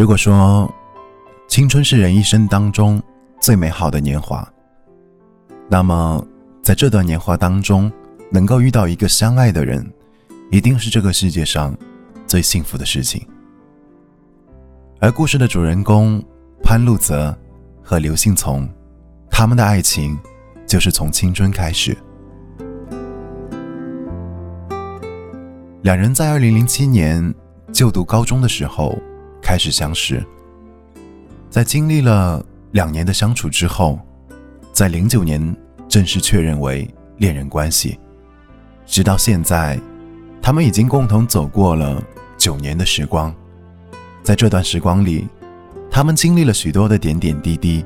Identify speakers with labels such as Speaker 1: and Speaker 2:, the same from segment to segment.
Speaker 1: 如果说青春是人一生当中最美好的年华，那么在这段年华当中，能够遇到一个相爱的人，一定是这个世界上最幸福的事情。而故事的主人公潘路泽和刘信从，他们的爱情就是从青春开始。两人在二零零七年就读高中的时候开始相识，在经历了两年的相处之后，在零九年正式确认为恋人关系。直到现在，他们已经共同走过了九年的时光。在这段时光里，他们经历了许多的点点滴滴，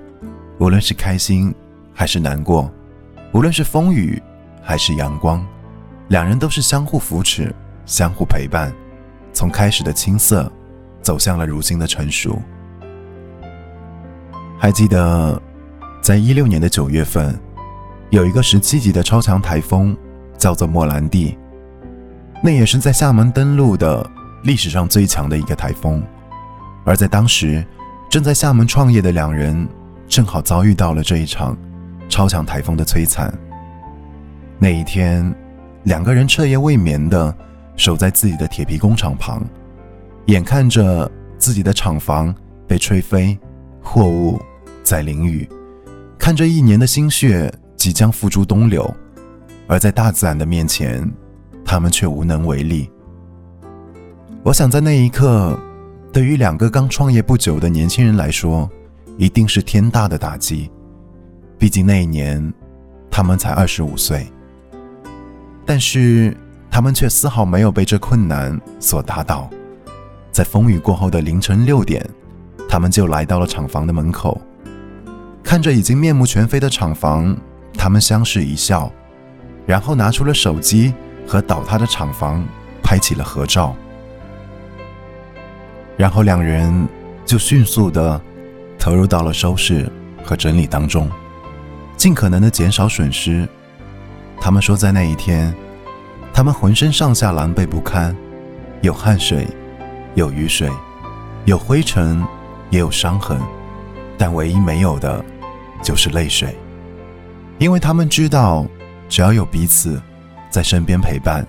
Speaker 1: 无论是开心还是难过，无论是风雨还是阳光，两人都是相互扶持。相互陪伴，从开始的青涩，走向了如今的成熟。还记得，在一六年的九月份，有一个十七级的超强台风，叫做莫兰蒂，那也是在厦门登陆的历史上最强的一个台风。而在当时，正在厦门创业的两人，正好遭遇到了这一场超强台风的摧残。那一天，两个人彻夜未眠的。守在自己的铁皮工厂旁，眼看着自己的厂房被吹飞，货物在淋雨，看着一年的心血即将付诸东流，而在大自然的面前，他们却无能为力。我想，在那一刻，对于两个刚创业不久的年轻人来说，一定是天大的打击。毕竟那一年，他们才二十五岁。但是。他们却丝毫没有被这困难所打倒，在风雨过后的凌晨六点，他们就来到了厂房的门口，看着已经面目全非的厂房，他们相视一笑，然后拿出了手机和倒塌的厂房拍起了合照，然后两人就迅速的投入到了收拾和整理当中，尽可能的减少损失。他们说，在那一天。他们浑身上下狼狈不堪，有汗水，有雨水，有灰尘，也有伤痕，但唯一没有的，就是泪水。因为他们知道，只要有彼此在身边陪伴，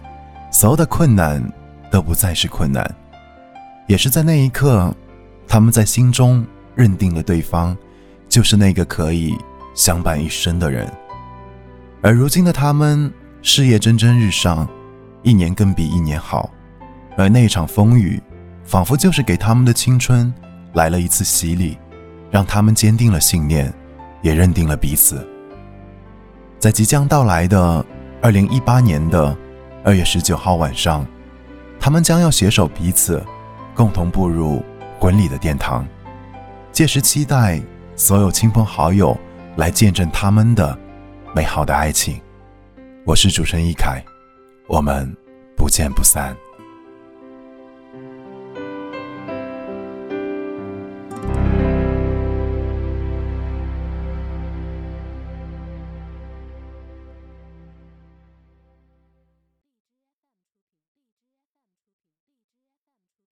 Speaker 1: 所有的困难都不再是困难。也是在那一刻，他们在心中认定了对方就是那个可以相伴一生的人。而如今的他们。事业蒸蒸日上，一年更比一年好，而那场风雨，仿佛就是给他们的青春来了一次洗礼，让他们坚定了信念，也认定了彼此。在即将到来的二零一八年的二月十九号晚上，他们将要携手彼此，共同步入婚礼的殿堂。届时，期待所有亲朋好友来见证他们的美好的爱情。我是主持人一凯，我们不见不散。